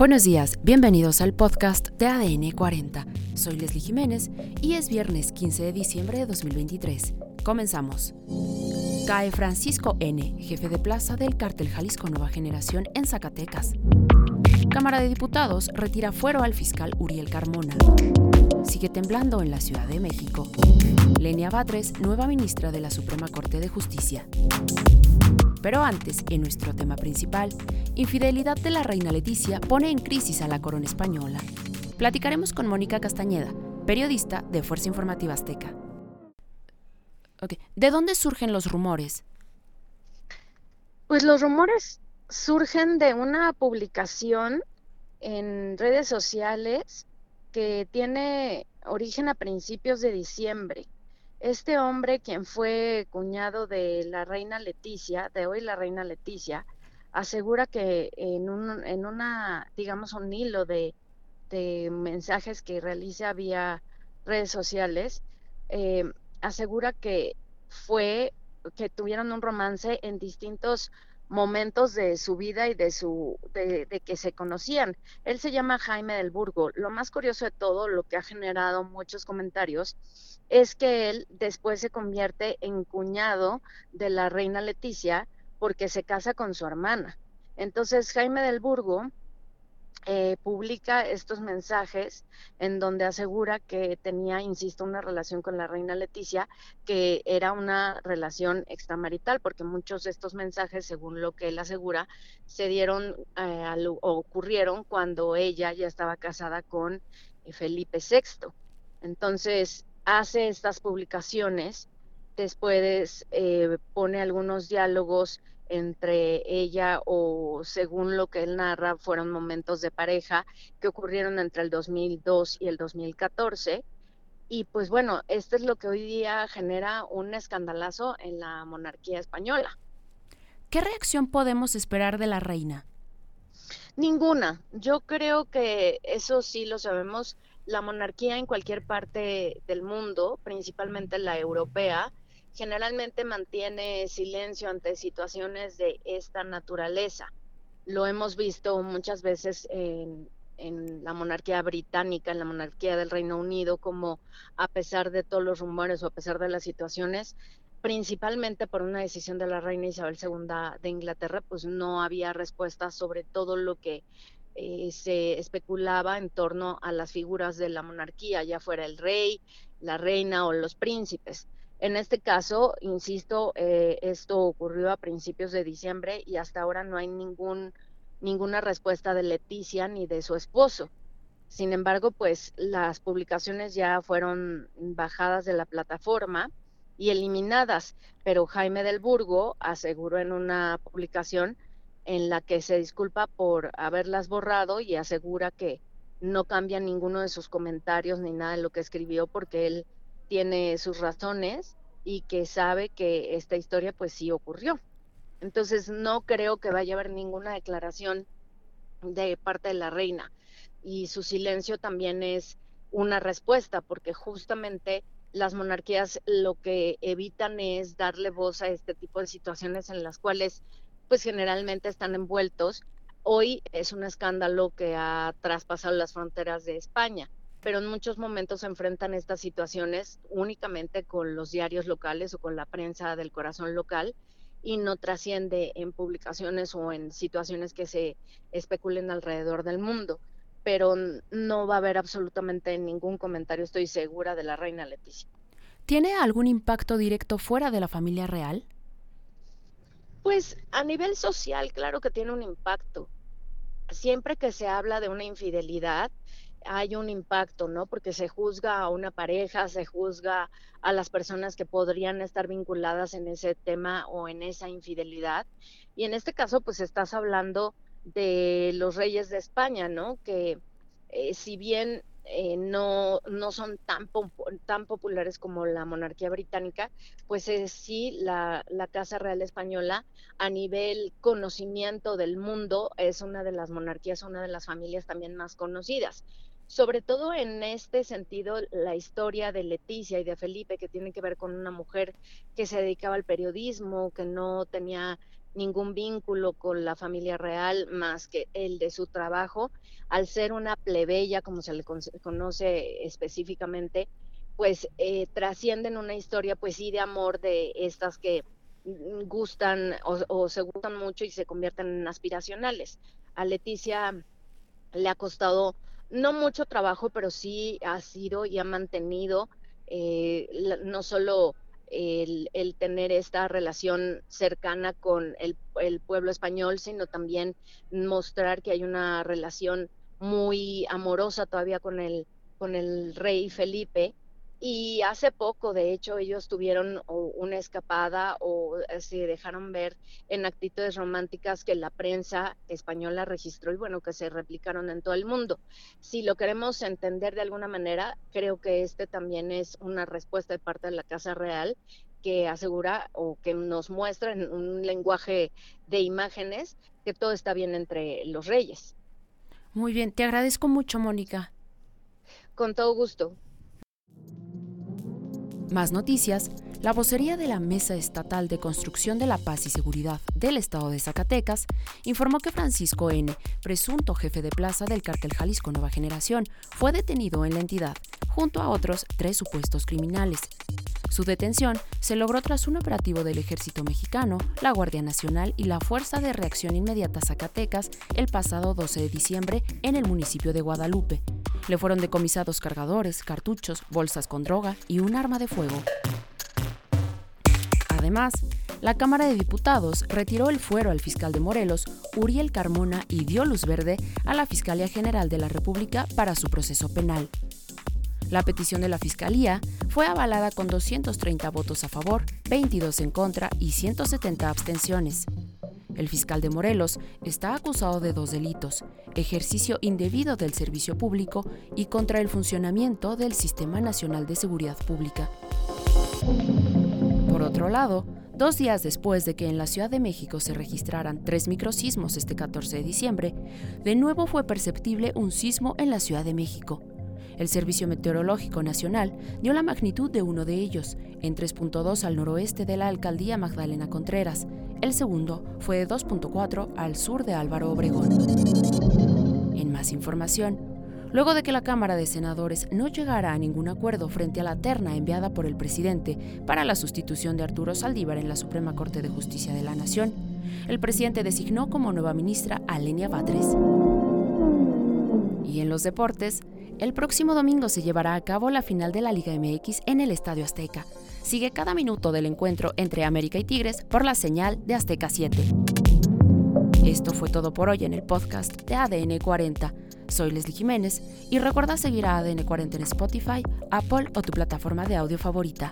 Buenos días, bienvenidos al podcast de ADN 40. Soy Leslie Jiménez y es viernes 15 de diciembre de 2023. Comenzamos. Cae Francisco N., jefe de plaza del cártel Jalisco Nueva Generación en Zacatecas. Cámara de Diputados retira fuero al fiscal Uriel Carmona. Sigue temblando en la Ciudad de México. Lenia Batres, nueva ministra de la Suprema Corte de Justicia. Pero antes, en nuestro tema principal, infidelidad de la reina Leticia pone en crisis a la corona española. Platicaremos con Mónica Castañeda, periodista de Fuerza Informativa Azteca. ¿De dónde surgen los rumores? Pues los rumores surgen de una publicación en redes sociales que tiene origen a principios de diciembre. Este hombre, quien fue cuñado de la reina Leticia, de hoy la reina Leticia, asegura que en, un, en una, digamos, un hilo de, mensajes que realiza vía redes sociales, eh, asegura que fue, que tuvieron un romance en distintos momentos de su vida y de su de, que se conocían. Él se llama Jaime del Burgo. Lo más curioso de todo, lo que ha generado muchos comentarios, es que él después se convierte en cuñado de la reina Leticia porque se casa con su hermana. Entonces Jaime del Burgo eh, publica estos mensajes en donde asegura que tenía, insisto, una relación con la reina Leticia, que era una relación extramarital, porque muchos de estos mensajes, según lo que él asegura, se dieron eh, o ocurrieron cuando ella ya estaba casada con eh, Felipe VI. Entonces, hace estas publicaciones, después pone algunos diálogos entre ella o según lo que él narra fueron momentos de pareja que ocurrieron entre el 2002 y el 2014 y pues bueno, esto es lo que hoy día genera un escandalazo en la monarquía española. ¿Qué reacción podemos esperar de la reina? Ninguna. Yo creo que eso sí lo sabemos. La monarquía en cualquier parte del mundo, principalmente la europea, generalmente mantiene silencio ante situaciones de esta naturaleza. Lo hemos visto muchas veces en, la monarquía británica, en la monarquía del Reino Unido, como a pesar de todos los rumores o a pesar de las situaciones, principalmente por una decisión de la reina Isabel II de Inglaterra, pues no había respuesta sobre todo lo que eh, se especulaba en torno a las figuras de la monarquía, ya fuera el rey, la reina o los príncipes. En este caso, insisto, eh, esto ocurrió a principios de diciembre y hasta ahora no hay ningún, ninguna respuesta de Leticia ni de su esposo. Sin embargo, pues las publicaciones ya fueron bajadas de la plataforma y eliminadas, pero Jaime del Burgo aseguró en una publicación en la que se disculpa por haberlas borrado y asegura que no cambia ninguno de sus comentarios ni nada de lo que escribió porque él tiene sus razones y que sabe que esta historia pues sí ocurrió. Entonces no creo que vaya a haber ninguna declaración de parte de la reina y su silencio también es una respuesta porque justamente las monarquías lo que evitan es darle voz a este tipo de situaciones en las cuales pues generalmente están envueltos. Hoy es un escándalo que ha traspasado las fronteras de España pero en muchos momentos se enfrentan estas situaciones únicamente con los diarios locales o con la prensa del corazón local y no trasciende en publicaciones o en situaciones que se especulen alrededor del mundo. Pero no va a haber absolutamente ningún comentario, estoy segura, de la reina Leticia. ¿Tiene algún impacto directo fuera de la familia real? Pues a nivel social, claro que tiene un impacto. Siempre que se habla de una infidelidad, hay un impacto, ¿no? Porque se juzga a una pareja, se juzga a las personas que podrían estar vinculadas en ese tema o en esa infidelidad. Y en este caso, pues estás hablando de los reyes de España, ¿no? Que eh, si bien eh, no, no son tan, tan populares como la monarquía británica, pues es sí la, la Casa Real Española a nivel conocimiento del mundo es una de las monarquías, una de las familias también más conocidas sobre todo en este sentido, la historia de Leticia y de Felipe, que tiene que ver con una mujer que se dedicaba al periodismo, que no tenía ningún vínculo con la familia real más que el de su trabajo. Al ser una plebeya, como se le conoce específicamente, pues eh, trascienden una historia, pues sí, de amor de estas que gustan o, se gustan mucho y se convierten en aspiracionales. A Leticia le ha costado no mucho trabajo, pero sí ha sido y ha mantenido eh, no solo el, tener esta relación cercana con el, pueblo español, sino también mostrar que hay una relación muy amorosa todavía con el, con el rey Felipe. Y hace poco, de hecho, ellos tuvieron una escapada o se dejaron ver en actitudes románticas que la prensa española registró y bueno, que se replicaron en todo el mundo. Si lo queremos entender de alguna manera, creo que este también es una respuesta de parte de la Casa Real que asegura o que nos muestra en un lenguaje de imágenes que todo está bien entre los reyes. Muy bien, te agradezco mucho, Mónica. Con todo gusto. Más noticias. La vocería de la Mesa Estatal de Construcción de la Paz y Seguridad del Estado de Zacatecas informó que Francisco N., presunto jefe de plaza del cártel Jalisco Nueva Generación, fue detenido en la entidad, junto a otros tres supuestos criminales. Su detención se logró tras un operativo del Ejército Mexicano, la Guardia Nacional y la Fuerza de Reacción Inmediata Zacatecas el pasado 12 de diciembre en el municipio de Guadalupe. Le fueron decomisados cargadores, cartuchos, bolsas con droga y un arma de fuego. Además, la Cámara de Diputados retiró el fuero al fiscal de Morelos, Uriel Carmona, y dio luz verde a la Fiscalía General de la República para su proceso penal. La petición de la Fiscalía fue avalada con 230 votos a favor, 22 en contra y 170 abstenciones. El fiscal de Morelos está acusado de dos delitos, ejercicio indebido del servicio público y contra el funcionamiento del Sistema Nacional de Seguridad Pública. Por otro lado, dos días después de que en la Ciudad de México se registraran tres microsismos este 14 de diciembre, de nuevo fue perceptible un sismo en la Ciudad de México. El Servicio Meteorológico Nacional dio la magnitud de uno de ellos, en 3.2 al noroeste de la alcaldía Magdalena Contreras. El segundo fue de 2.4 al sur de Álvaro Obregón. En más información, luego de que la Cámara de Senadores no llegara a ningún acuerdo frente a la terna enviada por el presidente para la sustitución de Arturo Saldívar en la Suprema Corte de Justicia de la Nación, el presidente designó como nueva ministra a Lenia Batres. Y en los deportes, el próximo domingo se llevará a cabo la final de la Liga MX en el Estadio Azteca. Sigue cada minuto del encuentro entre América y Tigres por la señal de Azteca 7. Esto fue todo por hoy en el podcast de ADN 40. Soy Leslie Jiménez y recuerda seguir a ADN 40 en Spotify, Apple o tu plataforma de audio favorita.